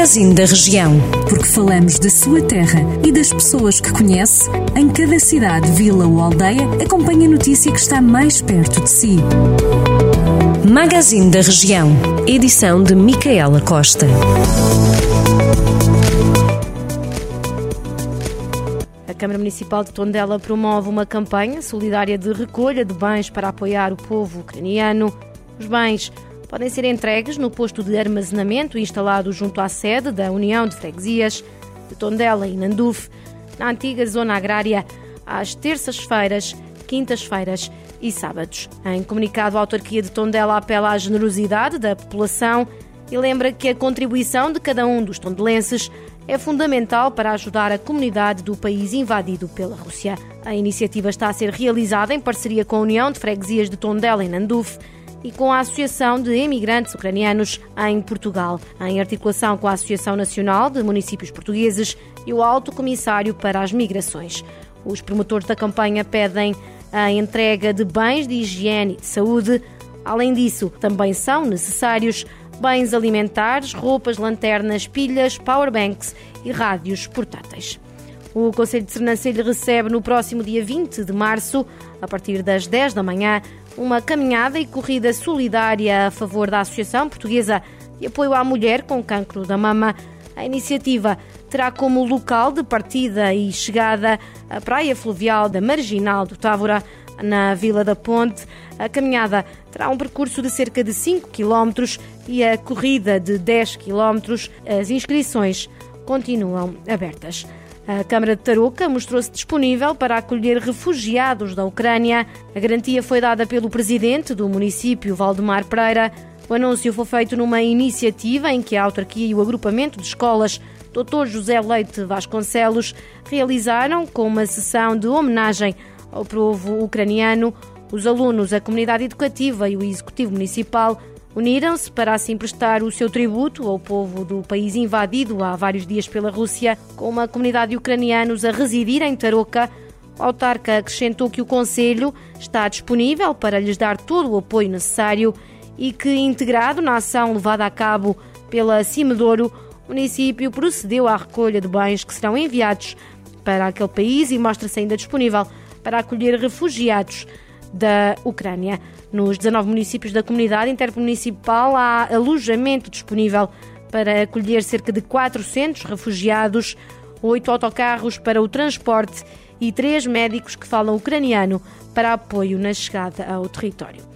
Magazine da Região. Porque falamos da sua terra e das pessoas que conhece, em cada cidade, vila ou aldeia, acompanhe a notícia que está mais perto de si. Magazine da Região. Edição de Micaela Costa. A Câmara Municipal de Tondela promove uma campanha solidária de recolha de bens para apoiar o povo ucraniano. Os bens podem ser entregues no posto de armazenamento instalado junto à sede da União de Freguesias de Tondela e Nanduf, na antiga zona agrária, às terças-feiras, quintas-feiras e sábados. Em comunicado, a autarquia de Tondela apela à generosidade da população e lembra que a contribuição de cada um dos tondelenses é fundamental para ajudar a comunidade do país invadido pela Rússia. A iniciativa está a ser realizada em parceria com a União de Freguesias de Tondela e Nanduf e com a Associação de Emigrantes Ucranianos em Portugal, em articulação com a Associação Nacional de Municípios Portugueses e o Alto Comissário para as Migrações. Os promotores da campanha pedem a entrega de bens de higiene e de saúde. Além disso, também são necessários bens alimentares, roupas, lanternas, pilhas, powerbanks e rádios portáteis. O Conselho de Sernancelho recebe no próximo dia 20 de março, a partir das 10 da manhã, uma caminhada e corrida solidária a favor da Associação Portuguesa de Apoio à Mulher com Cancro da Mama. A iniciativa terá como local de partida e chegada a Praia Fluvial da Marginal do Távora, na Vila da Ponte. A caminhada terá um percurso de cerca de 5 km e a corrida de 10 km. As inscrições continuam abertas. A Câmara de Tarouca mostrou-se disponível para acolher refugiados da Ucrânia. A garantia foi dada pelo presidente do município, Valdemar Pereira. O anúncio foi feito numa iniciativa em que a autarquia e o agrupamento de escolas Dr. José Leite Vasconcelos realizaram com uma sessão de homenagem ao povo ucraniano. Os alunos, a comunidade educativa e o executivo municipal uniram-se para assim prestar o seu tributo ao povo do país invadido há vários dias pela Rússia, com uma comunidade de ucranianos a residir em Tarouca. O autarca acrescentou que o Conselho está disponível para lhes dar todo o apoio necessário e que, integrado na ação levada a cabo pela Cimedouro, o município procedeu à recolha de bens que serão enviados para aquele país e mostra-se ainda disponível para acolher refugiados da Ucrânia. Nos 19 municípios da comunidade intermunicipal há alojamento disponível para acolher cerca de 400 refugiados, oito autocarros para o transporte e três médicos que falam ucraniano para apoio na chegada ao território.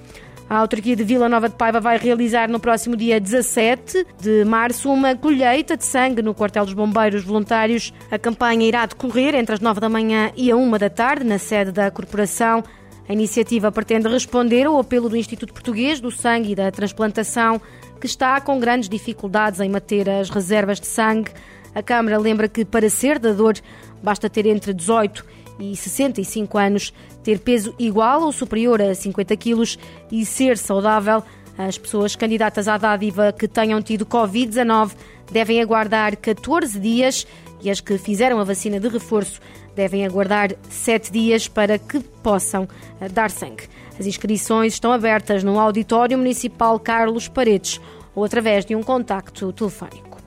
A autarquia de Vila Nova de Paiva vai realizar no próximo dia 17 de março uma colheita de sangue no quartel dos bombeiros voluntários. A campanha irá decorrer entre as 9 da manhã e a 1 da tarde na sede da corporação. A iniciativa pretende responder ao apelo do Instituto Português do Sangue e da Transplantação, que está com grandes dificuldades em manter as reservas de sangue. A Câmara lembra que para ser dador basta ter entre 18 e 65 anos, ter peso igual ou superior a 50 quilos e ser saudável. As pessoas candidatas à dádiva que tenham tido Covid-19 devem aguardar 14 dias e as que fizeram a vacina de reforço devem aguardar sete dias para que possam eh, dar sangue. As inscrições estão abertas no Auditório Municipal Carlos Paredes ou através de um contacto telefónico.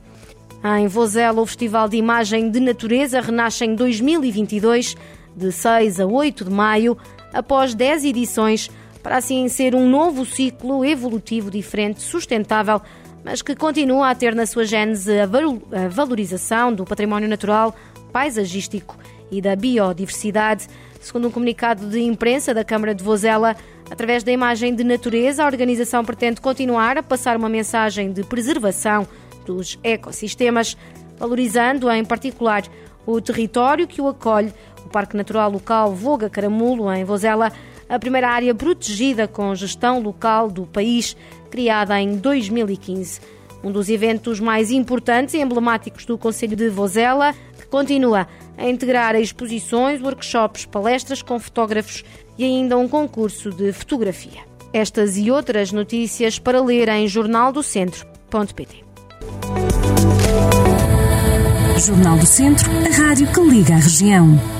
Em Vozela, o Festival de Imagem de Natureza renasce em 2022, de 6 a 8 de maio, após 10 edições, para assim ser um novo ciclo evolutivo diferente, sustentável, mas que continua a ter na sua gênese a valorização do património natural, paisagístico e da biodiversidade. Segundo um comunicado de imprensa da Câmara de Vozela, através da imagem de natureza, a organização pretende continuar a passar uma mensagem de preservação dos ecossistemas, valorizando em particular o território que o acolhe, o Parque Natural Local Voga Caramulo, em Vozela, a primeira área protegida com gestão local do país, criada em 2015. Um dos eventos mais importantes e emblemáticos do Conselho de Vozela, que continua a integrar exposições, workshops, palestras com fotógrafos e ainda um concurso de fotografia. Estas e outras notícias para ler em jornaldocentro.pt. Jornal do Centro, a rádio que liga a região.